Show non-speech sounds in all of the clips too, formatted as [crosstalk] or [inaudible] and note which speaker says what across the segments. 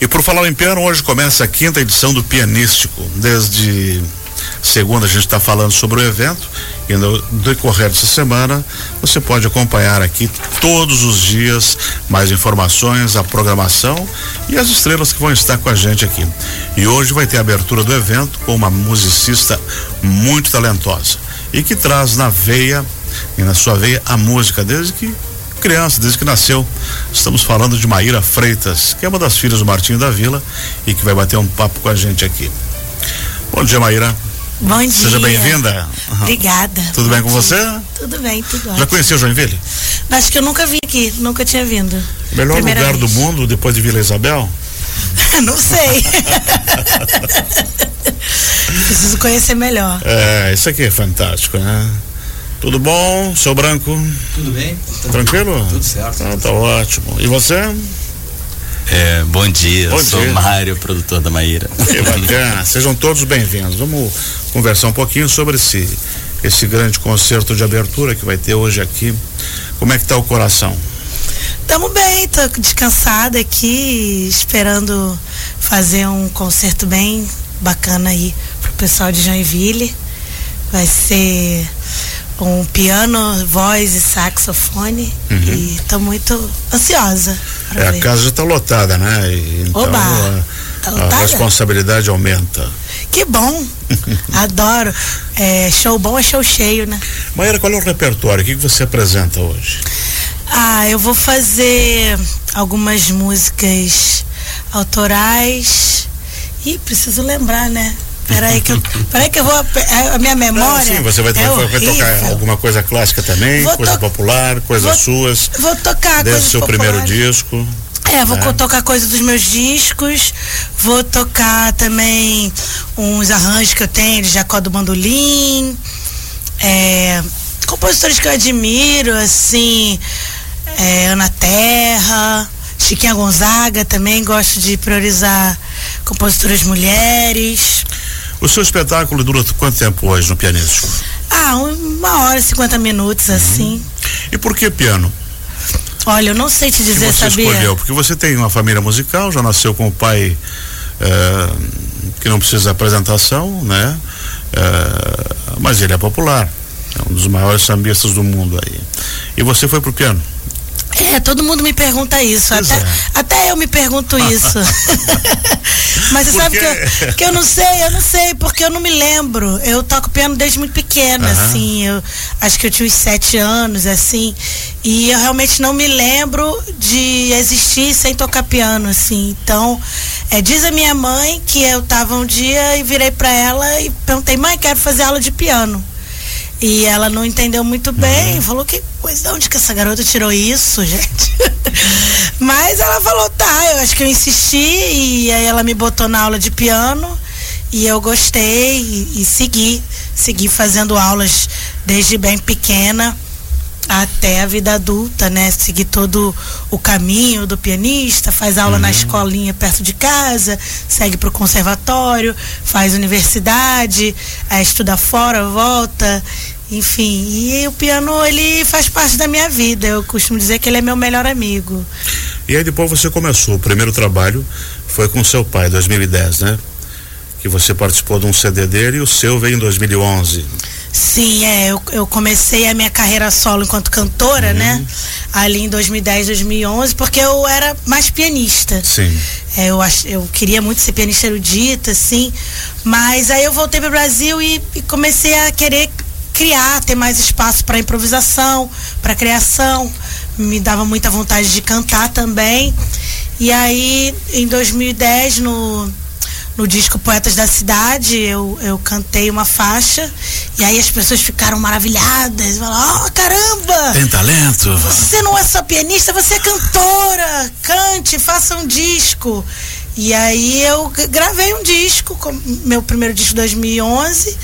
Speaker 1: E por falar em piano, hoje começa a quinta edição do Pianístico. Desde segunda a gente está falando sobre o evento e no decorrer dessa semana você pode acompanhar aqui todos os dias mais informações, a programação e as estrelas que vão estar com a gente aqui. E hoje vai ter a abertura do evento com uma musicista muito talentosa e que traz na veia e na sua veia a música desde que criança, desde que nasceu. Estamos falando de Maíra Freitas, que é uma das filhas do Martinho da Vila e que vai bater um papo com a gente aqui. Bom dia, Maíra.
Speaker 2: Bom dia.
Speaker 1: Seja bem-vinda.
Speaker 2: Obrigada.
Speaker 1: Tudo
Speaker 2: Bom
Speaker 1: bem com
Speaker 2: dia.
Speaker 1: você?
Speaker 2: Tudo bem, tudo
Speaker 1: Já
Speaker 2: ótimo.
Speaker 1: conheceu Joinville?
Speaker 2: Acho que eu nunca vim aqui, nunca tinha vindo.
Speaker 1: Melhor
Speaker 2: Primeira
Speaker 1: lugar do
Speaker 2: vez.
Speaker 1: mundo depois de Vila Isabel? [laughs]
Speaker 2: Não sei. [laughs] Preciso conhecer melhor.
Speaker 1: É, isso aqui é fantástico, né? Tudo bom, seu branco?
Speaker 3: Tudo bem?
Speaker 1: Tranquilo?
Speaker 3: Tudo certo.
Speaker 1: Ah, tá ótimo. E você?
Speaker 4: É, bom dia,
Speaker 1: Bom
Speaker 4: eu sou
Speaker 1: dia.
Speaker 4: Mário, produtor da Maíra.
Speaker 1: Que bacana. [laughs] Sejam todos bem-vindos. Vamos conversar um pouquinho sobre esse esse grande concerto de abertura que vai ter hoje aqui. Como é que tá o coração?
Speaker 2: Tamo bem, tô descansada aqui, esperando fazer um concerto bem bacana aí pro pessoal de Joinville. Vai ser um piano, voz e saxofone. E tô muito ansiosa.
Speaker 1: É, a casa já está lotada, né? E, então
Speaker 2: Oba!
Speaker 1: a,
Speaker 2: Tá
Speaker 1: a responsabilidade aumenta.
Speaker 2: Que bom! [laughs] Adoro. É, show bom é show cheio, né?
Speaker 1: Maíra, qual é o repertório? O que, que você apresenta hoje?
Speaker 2: Ah, eu vou fazer algumas músicas autorais. Ih, preciso lembrar, né? Peraí que eu, peraí que eu vou. A a minha memória.
Speaker 1: Não, sim, você vai,
Speaker 2: é
Speaker 1: vai- vai tocar alguma coisa clássica também,
Speaker 2: Vou
Speaker 1: coisa popular, coisas
Speaker 2: vou-
Speaker 1: suas,
Speaker 2: Vou tocar
Speaker 1: desde
Speaker 2: coisas
Speaker 1: o seu primeiro disco.
Speaker 2: É, vou co- tocar coisa dos meus discos, vou tocar também uns arranjos que eu tenho de Jacó do Bandolim, é, compositores que eu admiro, assim, é, Ana Terra, Chiquinha Gonzaga também, gosto de priorizar compositoras mulheres.
Speaker 1: O seu espetáculo dura quanto tempo hoje no pianístico?
Speaker 2: Ah, uma hora e 50 minutos, assim.
Speaker 1: E por que piano?
Speaker 2: Olha, eu não sei te
Speaker 1: Que
Speaker 2: dizer,
Speaker 1: você
Speaker 2: sabia?
Speaker 1: escolheu? Porque você tem uma família musical, já nasceu com o pai eh, que não precisa de apresentação, né? Eh, mas ele é popular. É um dos maiores sambistas do mundo aí. E você foi pro piano?
Speaker 2: É, todo mundo me pergunta isso.
Speaker 1: Pois
Speaker 2: Até,
Speaker 1: é.
Speaker 2: até eu me pergunto [laughs] isso. [laughs] Mas você
Speaker 1: Por
Speaker 2: sabe que eu, que eu não sei, eu não sei, porque eu não me lembro. Eu toco piano desde muito pequena, assim. Eu acho que eu tinha uns sete anos, assim. E eu realmente não me lembro de existir sem tocar piano, assim. Então, é, diz a minha mãe que eu tava um dia e virei pra ela e perguntei, mãe, quero fazer aula de piano. E ela não entendeu muito bem, falou que coisa, de onde que essa garota tirou isso, [laughs] gente? Mas ela falou, tá, eu acho que eu insisti e aí ela me botou na aula de piano e eu gostei e, e segui, segui fazendo aulas desde bem pequena até a vida adulta, né? Seguir todo o caminho do pianista, faz aula na escolinha perto de casa, segue para o conservatório, faz universidade, aí estuda fora, volta, enfim. E o piano, ele faz parte da minha vida. Eu costumo dizer que ele é meu melhor amigo.
Speaker 1: E aí depois você começou. O primeiro trabalho foi com seu pai, 2010, né? Que você participou de um CD dele e o seu veio em 2011.
Speaker 2: Sim, é, eu, eu comecei a minha carreira solo enquanto cantora, né? Ali em 2010, 2011, porque eu era mais pianista.
Speaker 1: Sim.
Speaker 2: É, eu, ach, eu queria muito ser pianista erudita, assim, mas aí eu voltei para o Brasil e, e comecei a querer criar, ter mais espaço para improvisação, para criação. Me dava muita vontade de cantar também. E aí, em 2010, no, no disco Poetas da Cidade, eu, eu cantei uma faixa e aí as pessoas ficaram maravilhadas. Falaram, oh, caramba!
Speaker 1: Tem talento?
Speaker 2: Você não é só pianista, você é cantora. Cante, faça um disco. E aí eu gravei um disco, meu primeiro disco de 2011.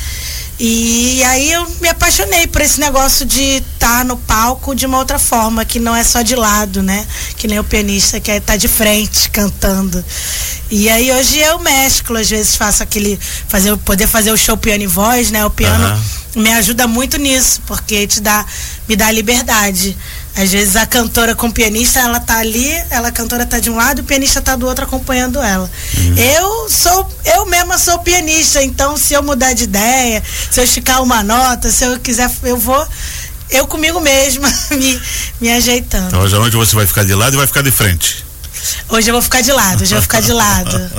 Speaker 2: E aí eu me apaixonei por esse negócio de estar no palco de uma outra forma, que não é só de lado, né? Que nem o pianista que é tá de frente cantando. E aí hoje eu mesclo, às vezes faço aquele fazer poder fazer o show piano e voz, né? O piano
Speaker 1: Aham.
Speaker 2: me ajuda muito nisso, porque te dá, me dá liberdade. Às vezes a cantora com o pianista, ela tá ali, ela a cantora tá de um lado, o pianista tá do outro acompanhando ela. Uhum. Eu sou, eu mesma sou pianista, então se eu mudar de ideia, se eu esticar uma nota, se eu quiser, eu vou eu comigo mesma [laughs] me, me ajeitando.
Speaker 1: Então hoje à noite você vai ficar de lado e vai ficar de frente.
Speaker 2: Hoje eu vou ficar de lado, hoje eu vou ficar de lado.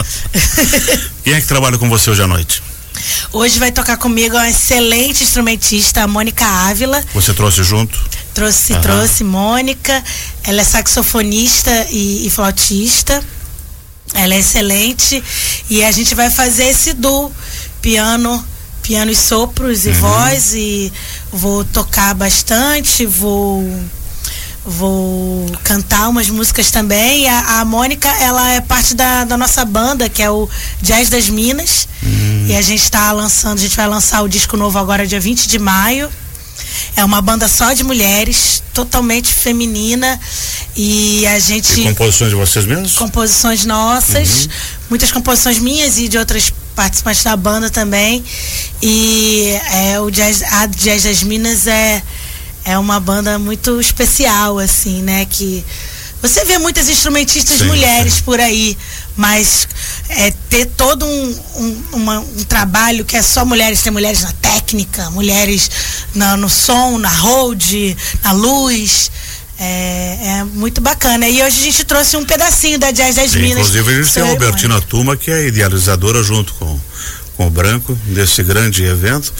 Speaker 2: [laughs]
Speaker 1: Quem é que trabalha com você hoje à noite?
Speaker 2: Hoje vai tocar comigo uma excelente instrumentista, a Mônica Ávila.
Speaker 1: Você trouxe junto?
Speaker 2: Trouxe, uhum. trouxe Mônica. Ela é saxofonista e, e flautista. Ela é excelente. E a gente vai fazer esse duo, piano, piano e sopros e uhum. voz. E vou tocar bastante, vou vou cantar umas músicas também. A, a Mônica, ela é parte da, da, nossa banda, que é o Jazz das Minas. Uhum. E a gente está lançando, a gente vai lançar o disco novo agora, dia 20 de maio. É uma banda só de mulheres, totalmente feminina. E a gente.
Speaker 1: E composições de vocês mesmos?
Speaker 2: Composições nossas. Uhum. Muitas composições minhas e de outras participantes da banda também. E é, o jazz, a Jazz das Minas é, é uma banda muito especial, assim, né? Que você vê muitas instrumentistas sim, mulheres sim. por aí, mas é, ter todo um, um, uma, um, trabalho que é só mulheres, tem mulheres na técnica, mulheres na, no som, na hold, na luz. É, é, muito bacana. E hoje a gente trouxe um pedacinho da Jazz das Sim, Minas.
Speaker 1: Inclusive a gente tem a Albertina Tuma, que é idealizadora junto com, com o Branco desse grande evento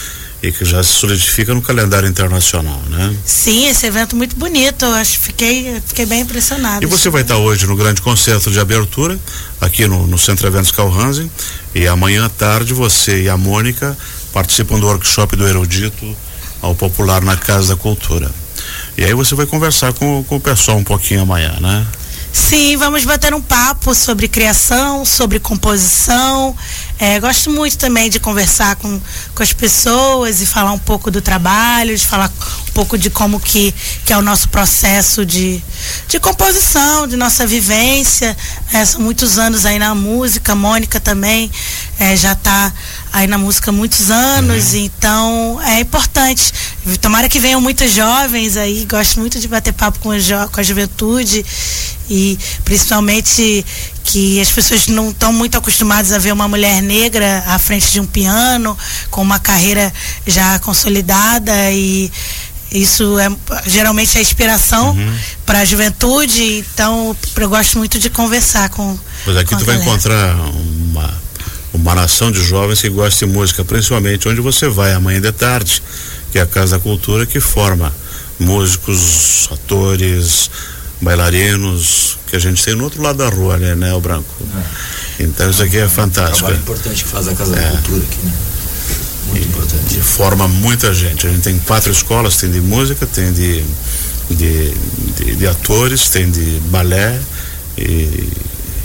Speaker 1: e que já se solidifica no calendário internacional, né?
Speaker 2: Sim, esse evento muito bonito, eu acho, fiquei, fiquei bem impressionado.
Speaker 1: E você vai estar hoje no grande concerto de abertura, aqui no, no Centro Eventos Calhansen, e amanhã à tarde você e a Mônica participam do workshop do Erudito ao Popular na Casa da Cultura. E aí você vai conversar com, com o pessoal um pouquinho amanhã, né?
Speaker 2: Sim, vamos bater um papo sobre criação, sobre composição. É, gosto muito também de conversar com, com as pessoas e falar um pouco do trabalho, de falar um pouco de como que, que é o nosso processo de, de composição, de nossa vivência. É, são muitos anos aí na música, Mônica também é, já está aí na música há muitos anos, uhum. então é importante. Tomara que venham muitos jovens aí, gosto muito de bater papo com a, com a juventude e principalmente que as pessoas não estão muito acostumadas a ver uma mulher negra à frente de um piano, com uma carreira já consolidada e isso é geralmente é inspiração uhum. para a juventude, então eu gosto muito de conversar com.
Speaker 1: Mas aqui tu vai encontrar uma, uma nação de jovens que gostam de música, principalmente onde você vai amanhã de tarde, que é a Casa da Cultura, que forma músicos, atores, bailarinos que a gente tem no outro lado da rua, né, né o Branco? É. Então isso aqui é, é fantástico. Um
Speaker 4: trabalho importante que faz a Casa é. da Cultura aqui, né? Muito
Speaker 1: e,
Speaker 4: importante.
Speaker 1: E forma muita gente. A gente tem quatro escolas, tem de música, tem de, de, de, de atores, tem de balé e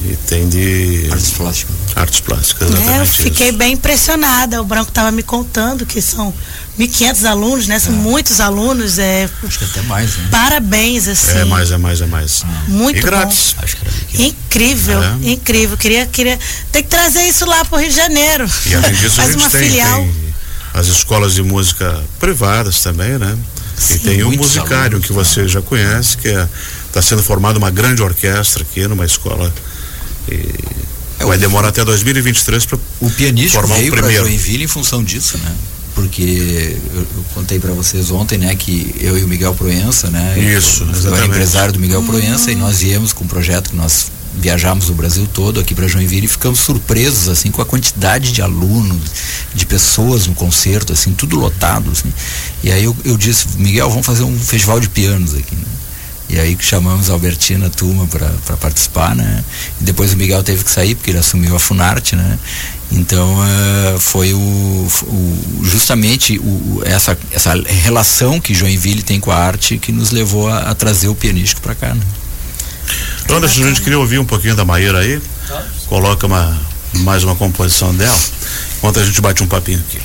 Speaker 1: e tem de.
Speaker 4: Artes plásticas.
Speaker 1: Artes plásticas, exatamente.
Speaker 2: É, eu fiquei isso. bem impressionada. O Branco estava me contando que são 1.500 alunos, né? São é. muitos alunos. É,
Speaker 4: Acho que até mais, né?
Speaker 2: Parabéns, assim.
Speaker 1: É mais, é mais, é mais.
Speaker 2: Ah. Muito e grátis. Bom. Acho que era incrível, é. incrível. Queria, queria. Tem que trazer isso lá para o Rio de Janeiro.
Speaker 1: E além disso, [laughs] Faz a gente uma tem, filial. Tem as escolas de música privadas também, né? Sim, e tem o musicário alunos, que você já conhece, que está é, tá sendo formada uma grande orquestra aqui numa escola e é, vai demorar até 2023 para
Speaker 4: o pianista formar veio o primeiro. Joinville em função disso, né? Porque eu, eu contei para vocês ontem, né, que eu e o Miguel Proença, né,
Speaker 1: isso,
Speaker 4: eu, eu empresário do Miguel Proença e nós viemos com um projeto que nós viajamos o Brasil todo aqui para Joinville e ficamos surpresos assim com a quantidade de alunos, de pessoas no concerto, assim, tudo lotado, assim. E aí eu, eu disse, Miguel, vamos fazer um festival de pianos aqui, né? E aí que chamamos a Albertina Turma para participar, né? E depois o Miguel teve que sair porque ele assumiu a Funarte, né? Então uh, foi o, o justamente o, essa, essa relação que Joinville tem com a arte que nos levou a, a trazer o pianístico para cá. Né?
Speaker 1: Então, a gente queria ouvir um pouquinho da Maíra aí. Coloca uma, mais uma composição dela, enquanto a gente bate um papinho aqui.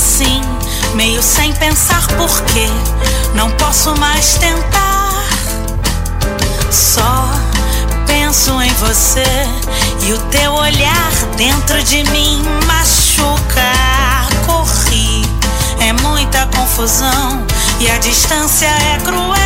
Speaker 2: Assim, meio sem pensar porquê. Não posso mais tentar. Só penso em você e o teu olhar dentro de mim machuca. Corri, é muita confusão e a distância é cruel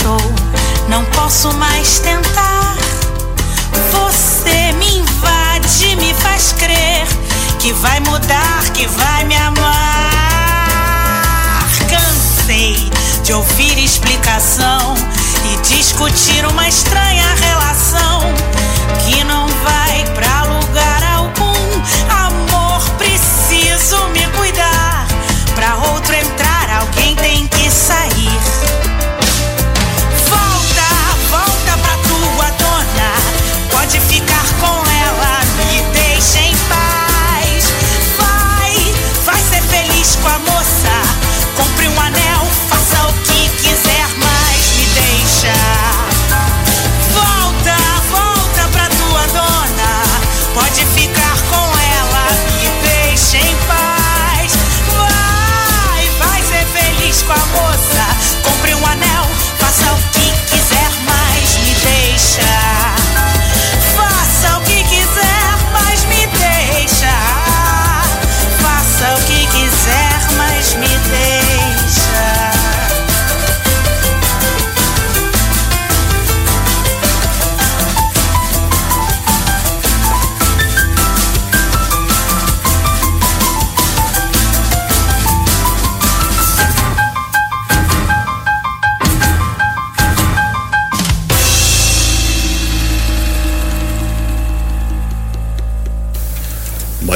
Speaker 2: deixou, não posso mais tentar. Você me invade, me faz crer que vai mudar, que vai me amar. Cansei de ouvir explicação e discutir uma estranha relação que não vai pra lugar algum. Amor, preciso me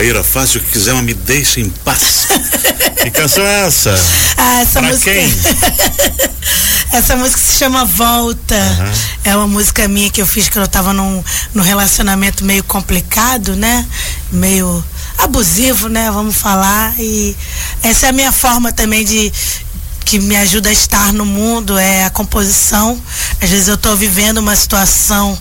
Speaker 1: Maíra, faça o que quiser, mas me deixe em paz. [laughs] que canção é essa?
Speaker 2: Ah, essa
Speaker 1: Pra
Speaker 2: música.
Speaker 1: quem? [laughs]
Speaker 2: essa música se chama Volta. É uma música minha que eu fiz quando eu tava num, num relacionamento meio complicado, né? Meio abusivo, né? Vamos falar. E essa é a minha forma também de que me ajuda a estar no mundo é a composição. Às vezes eu estou vivendo uma situação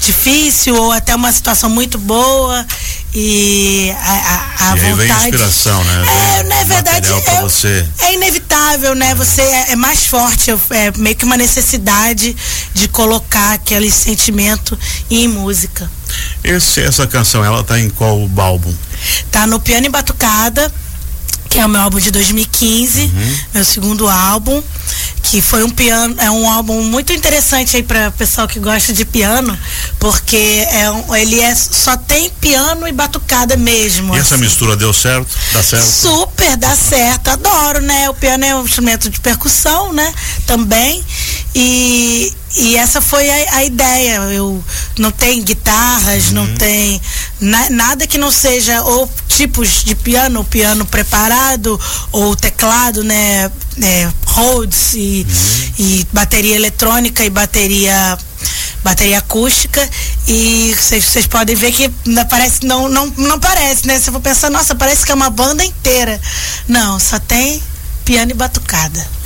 Speaker 2: difícil ou até uma situação muito boa e a, a, a
Speaker 1: E aí vem
Speaker 2: vontade.
Speaker 1: inspiração, né?
Speaker 2: É, na verdade é,
Speaker 1: você.
Speaker 2: é inevitável, né? Você é, é mais forte, é, é meio que uma necessidade de colocar aquele sentimento em música.
Speaker 1: Esse, essa canção, ela tá em qual álbum?
Speaker 2: Tá no Piano e Batucada, que é o meu álbum de 2015, meu segundo álbum, que foi um piano, é um álbum muito interessante aí para pessoal que gosta de piano, porque é um- ele é só tem piano e batucada mesmo.
Speaker 1: E essa
Speaker 2: assim.
Speaker 1: mistura deu certo? Dá certo?
Speaker 2: Super, dá certo, adoro, né? O piano é um instrumento de percussão, né? Também. E, e essa foi a, a ideia. Eu não tem guitarras, não tem na- nada que não seja ou tipos de piano, piano preparado, ou teclado, né? É, Rhodes e, e bateria eletrônica e bateria bateria acústica. E vocês podem ver que não parece não, não não parece né? Se eu for pensar nossa parece que é uma banda inteira. Não só tem piano e batucada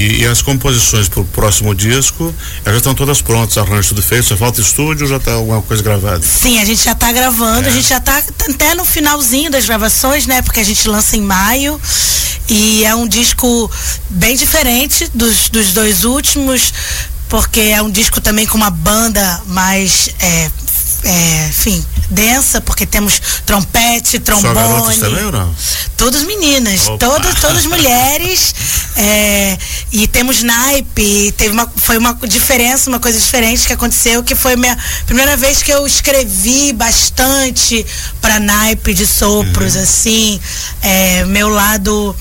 Speaker 1: E, e as composições para o próximo disco, elas estão todas prontas, arranjo tudo feito, só falta estúdio ou já está alguma coisa gravada?
Speaker 2: Sim, a gente já está gravando, é. a gente já está até no finalzinho das gravações, né? Porque a gente lança em maio e é um disco bem diferente dos, dos dois últimos, porque é um disco também com uma banda mais é, é, enfim, densa, porque temos trompete, trombone.
Speaker 1: Só também ou não?
Speaker 2: Todas meninas, todas, todas [laughs] mulheres. É, e temos naipe. Teve uma, foi uma diferença, uma coisa diferente que aconteceu, que foi minha primeira vez que eu escrevi bastante para naipe de sopros, uhum. assim. É, meu lado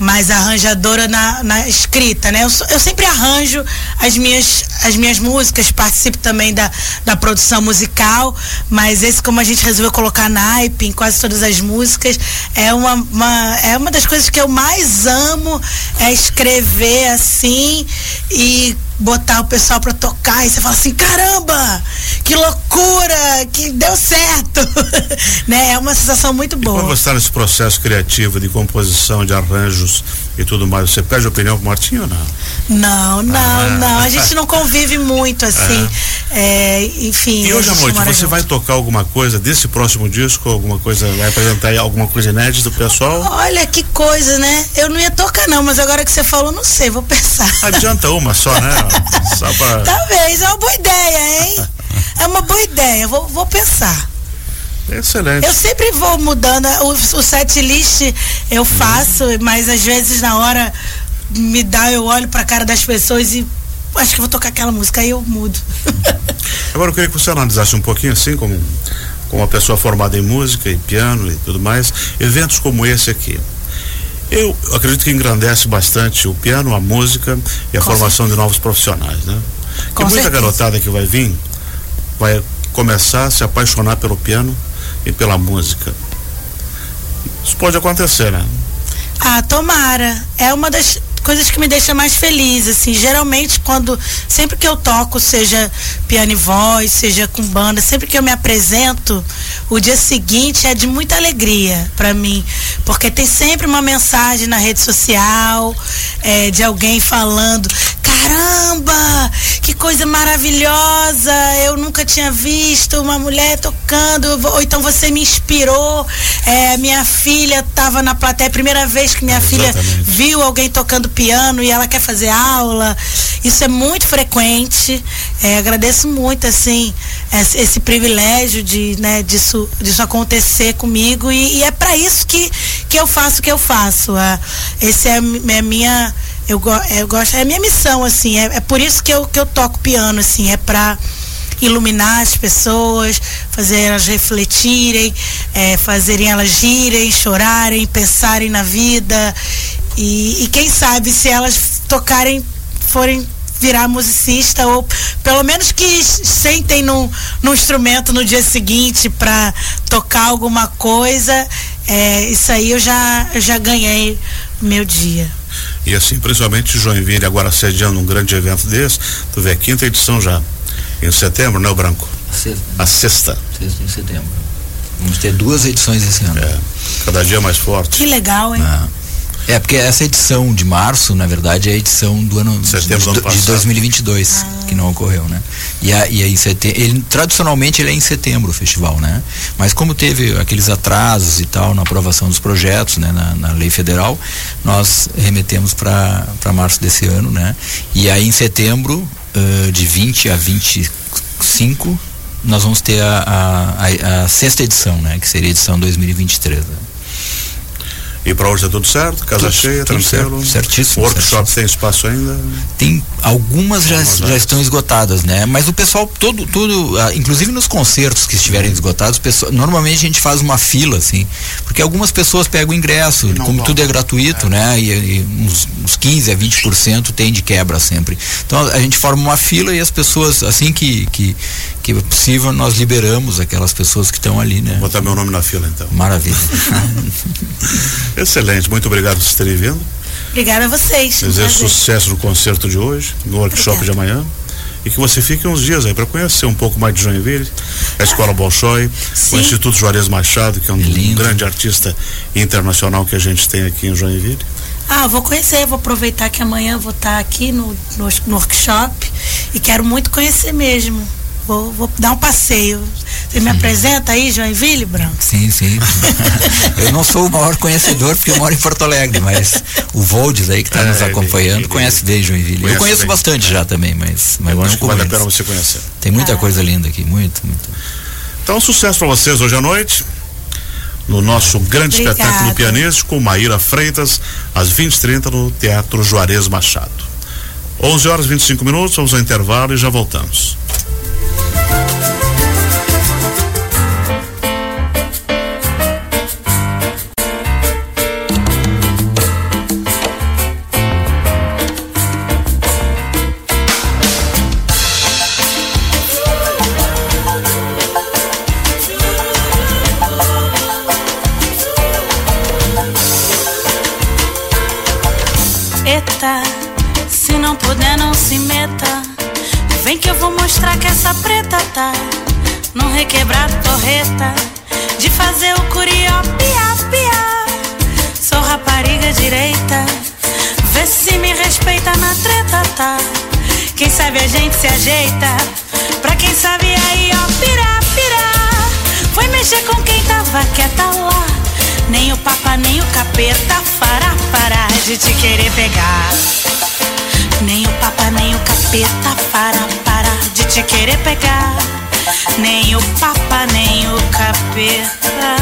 Speaker 2: mais arranjadora na, na escrita, né? Eu, eu, sempre arranjo as minhas, as minhas músicas, participo também da, da produção musical, mas esse como a gente resolveu colocar naipe em quase todas as músicas, é uma, uma, é uma das coisas que eu mais amo, é escrever assim e botar o pessoal para tocar e você fala assim, caramba, que loucura, que deu certo, [laughs] né? É uma sensação muito boa.
Speaker 1: E quando você está nesse processo criativo de composição, de arranjos e tudo mais, você pede opinião pro Martinho ou não?
Speaker 2: Não, não, ah. não, a gente não convive muito assim. [laughs] É, enfim.
Speaker 1: E hoje à noite você junto. vai tocar alguma coisa desse próximo disco, alguma coisa, vai apresentar alguma coisa inédita do pessoal?
Speaker 2: Olha que coisa, né? Eu não ia tocar não, mas agora que você falou, não sei, vou pensar.
Speaker 1: Adianta uma só, né? [laughs] Só
Speaker 2: pra... Talvez, é uma boa ideia, hein? É uma boa ideia, vou, vou pensar.
Speaker 1: Excelente.
Speaker 2: Eu sempre vou mudando. O, o set list eu faço, uhum. mas às vezes na hora me dá, eu olho pra cara das pessoas e acho que vou tocar aquela música, aí eu mudo. [laughs]
Speaker 1: Agora eu queria que você analisasse um pouquinho assim, como, como uma pessoa formada em música e piano e tudo mais, eventos como esse aqui. Eu acredito que engrandece bastante o piano, a música e a Com formação certeza. de novos profissionais, né? Com muita certeza. garotada que vai vir vai começar a se apaixonar pelo piano e pela música. Isso pode acontecer, né?
Speaker 2: Ah, tomara. É uma das coisas que me deixa mais feliz, assim, geralmente quando, sempre que eu toco, seja piano e voz, seja com banda, sempre que eu me apresento, o dia seguinte é de muita alegria para mim, porque tem sempre uma mensagem na rede social, é, de alguém falando, caramba, que coisa maravilhosa, eu nunca tinha visto uma mulher tocando, ou então você me inspirou, é, minha filha estava na plateia, primeira vez que minha Exatamente. filha viu alguém tocando piano e ela quer fazer aula, isso é muito frequente, é, agradeço muito, assim, esse, esse, privilégio de, né, disso, disso acontecer comigo. E, e é para isso que, que eu faço o que eu faço, é, esse é, é minha eu, eu gosto, é minha missão, assim, é, é por isso que eu, que eu toco piano, assim, é para iluminar as pessoas, fazer elas refletirem, é, fazerem elas rirem, chorarem, pensarem na vida. E, e quem sabe se elas tocarem, forem virar musicista ou pelo menos que sentem no, no instrumento no dia seguinte para tocar alguma coisa, é, isso aí eu já, eu já ganhei meu dia.
Speaker 1: E assim, principalmente Joinville agora sediando um grande evento desse, tu vê a quinta edição já, em setembro, né, o Branco?
Speaker 4: Sexta.
Speaker 1: A sexta.
Speaker 4: Sexta em setembro. Vamos ter duas edições esse ano.
Speaker 1: É, cada dia mais forte.
Speaker 2: Que legal, hein?
Speaker 4: Ah. É, porque essa edição de março, na verdade, é a edição do ano,
Speaker 1: Setembro
Speaker 4: de, do de 2022, ah. Que não ocorreu, né? E, a, e aí, setembro, ele, tradicionalmente ele é em setembro o festival, né? Mas como teve aqueles atrasos e tal na aprovação dos projetos, né, na, na lei federal, nós remetemos para março desse ano, né? E aí em setembro, uh, de 20 a 25, nós vamos ter a, a, a, a sexta edição, né? Que seria a edição 2023. Né?
Speaker 1: E para hoje é tudo certo? Casa tudo, cheia, tudo tranquilo?
Speaker 4: Certo, certíssimo.
Speaker 1: O workshop certíssimo. tem espaço ainda?
Speaker 4: Tem, algumas já, já estão esgotadas, né? Mas o pessoal, todo, tudo, ah, inclusive nos concertos que estiverem esgotados, pessoal, normalmente a gente faz uma fila, assim, porque algumas pessoas pegam o ingresso, como vão. tudo é gratuito, é. né? E, e uns, uns 15 a 20% tem de quebra sempre. Então a gente forma uma fila e as pessoas, assim que, que, que é possível, nós liberamos aquelas pessoas que estão ali, né?
Speaker 1: Vou botar meu nome na fila então.
Speaker 4: Maravilha. [laughs]
Speaker 1: Excelente, muito obrigado por terem vindo.
Speaker 2: Obrigada a vocês.
Speaker 1: Desejo sucesso no concerto de hoje, no workshop Obrigada. de amanhã. E que você fique uns dias aí para conhecer um pouco mais de Joinville, a Escola Bolshoi, o Instituto Juarez Machado, que é um, um grande artista internacional que a gente tem aqui em Joinville.
Speaker 2: Ah, vou conhecer, vou aproveitar que amanhã vou estar aqui no, no, no workshop e quero muito conhecer mesmo. Vou, vou dar um passeio. Você me apresenta aí, Joinville, Branco?
Speaker 4: Sim, sim. [laughs] eu não sou o maior conhecedor porque eu moro em Porto Alegre, mas o Voldes aí que está é, nos acompanhando ele, conhece bem Joinville. Eu conheço bem. bastante já também, mas, mas
Speaker 1: eu acho que vale a pena você conhecer.
Speaker 4: Tem muita ah. coisa linda aqui, muito, muito.
Speaker 1: Então, sucesso para vocês hoje à noite no nosso grande Obrigada. espetáculo pianístico, Maíra Freitas, às 20h30 no Teatro Juarez Machado. 11 horas e 25 minutos, vamos ao intervalo e já voltamos.
Speaker 2: Mexer com quem tava quieta lá. Nem o papa nem o capeta fará parar de te querer pegar. Nem o papa nem o capeta fará parar de te querer pegar. Nem o papa nem o capeta.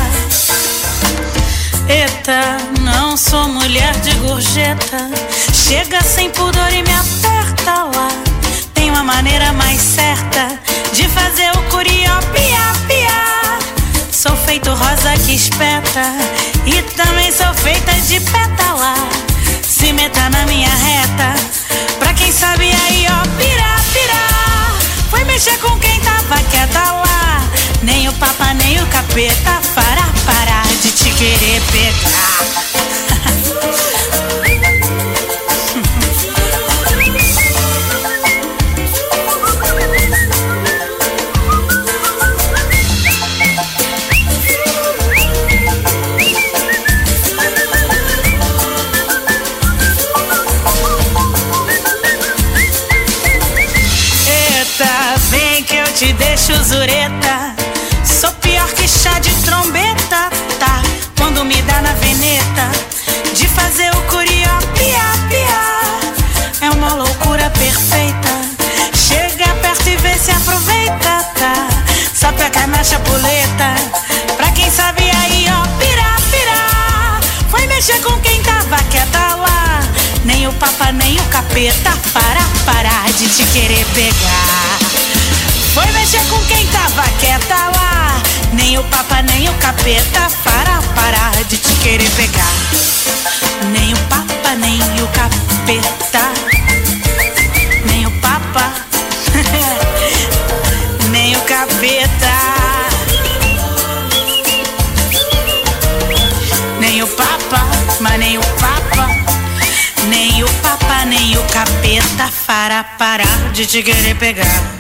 Speaker 2: Eita, não sou mulher de gorjeta. Chega sem pudor e me aperta lá. Tem uma maneira mais certa de fazer o curió pia pia. Sou feito rosa que espeta e também sou feita de pétala. Se meta na minha reta, pra quem sabe aí ó, pira, pira. Foi mexer com quem tava quieta lá. Nem o papa, nem o capeta fará parar de te querer pegar. Capeta para parar de te querer pegar. Foi mexer com quem tava quieta lá. Nem o papa, nem o capeta para parar de te querer pegar. Nem o papa, nem o capeta. Nem o papa, [laughs] nem o capeta. Nem o papa, mas nem o papa. Nem o capeta para parar de te querer pegar.